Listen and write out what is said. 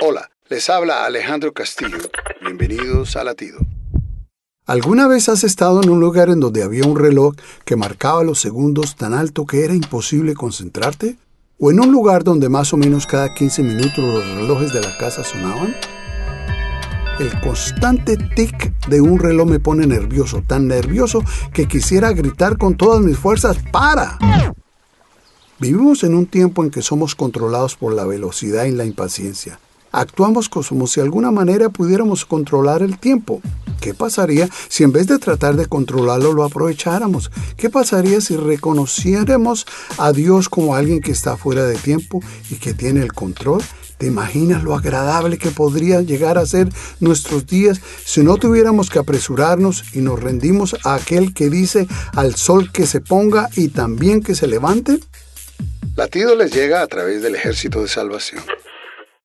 Hola, les habla Alejandro Castillo. Bienvenidos a Latido. ¿Alguna vez has estado en un lugar en donde había un reloj que marcaba los segundos tan alto que era imposible concentrarte? ¿O en un lugar donde más o menos cada 15 minutos los relojes de la casa sonaban? El constante tic de un reloj me pone nervioso, tan nervioso que quisiera gritar con todas mis fuerzas ¡Para! Vivimos en un tiempo en que somos controlados por la velocidad y la impaciencia. Actuamos como si de alguna manera pudiéramos controlar el tiempo. ¿Qué pasaría si en vez de tratar de controlarlo lo aprovecháramos? ¿Qué pasaría si reconociéramos a Dios como alguien que está fuera de tiempo y que tiene el control? ¿Te imaginas lo agradable que podría llegar a ser nuestros días si no tuviéramos que apresurarnos y nos rendimos a aquel que dice al sol que se ponga y también que se levante? Latido les llega a través del ejército de salvación.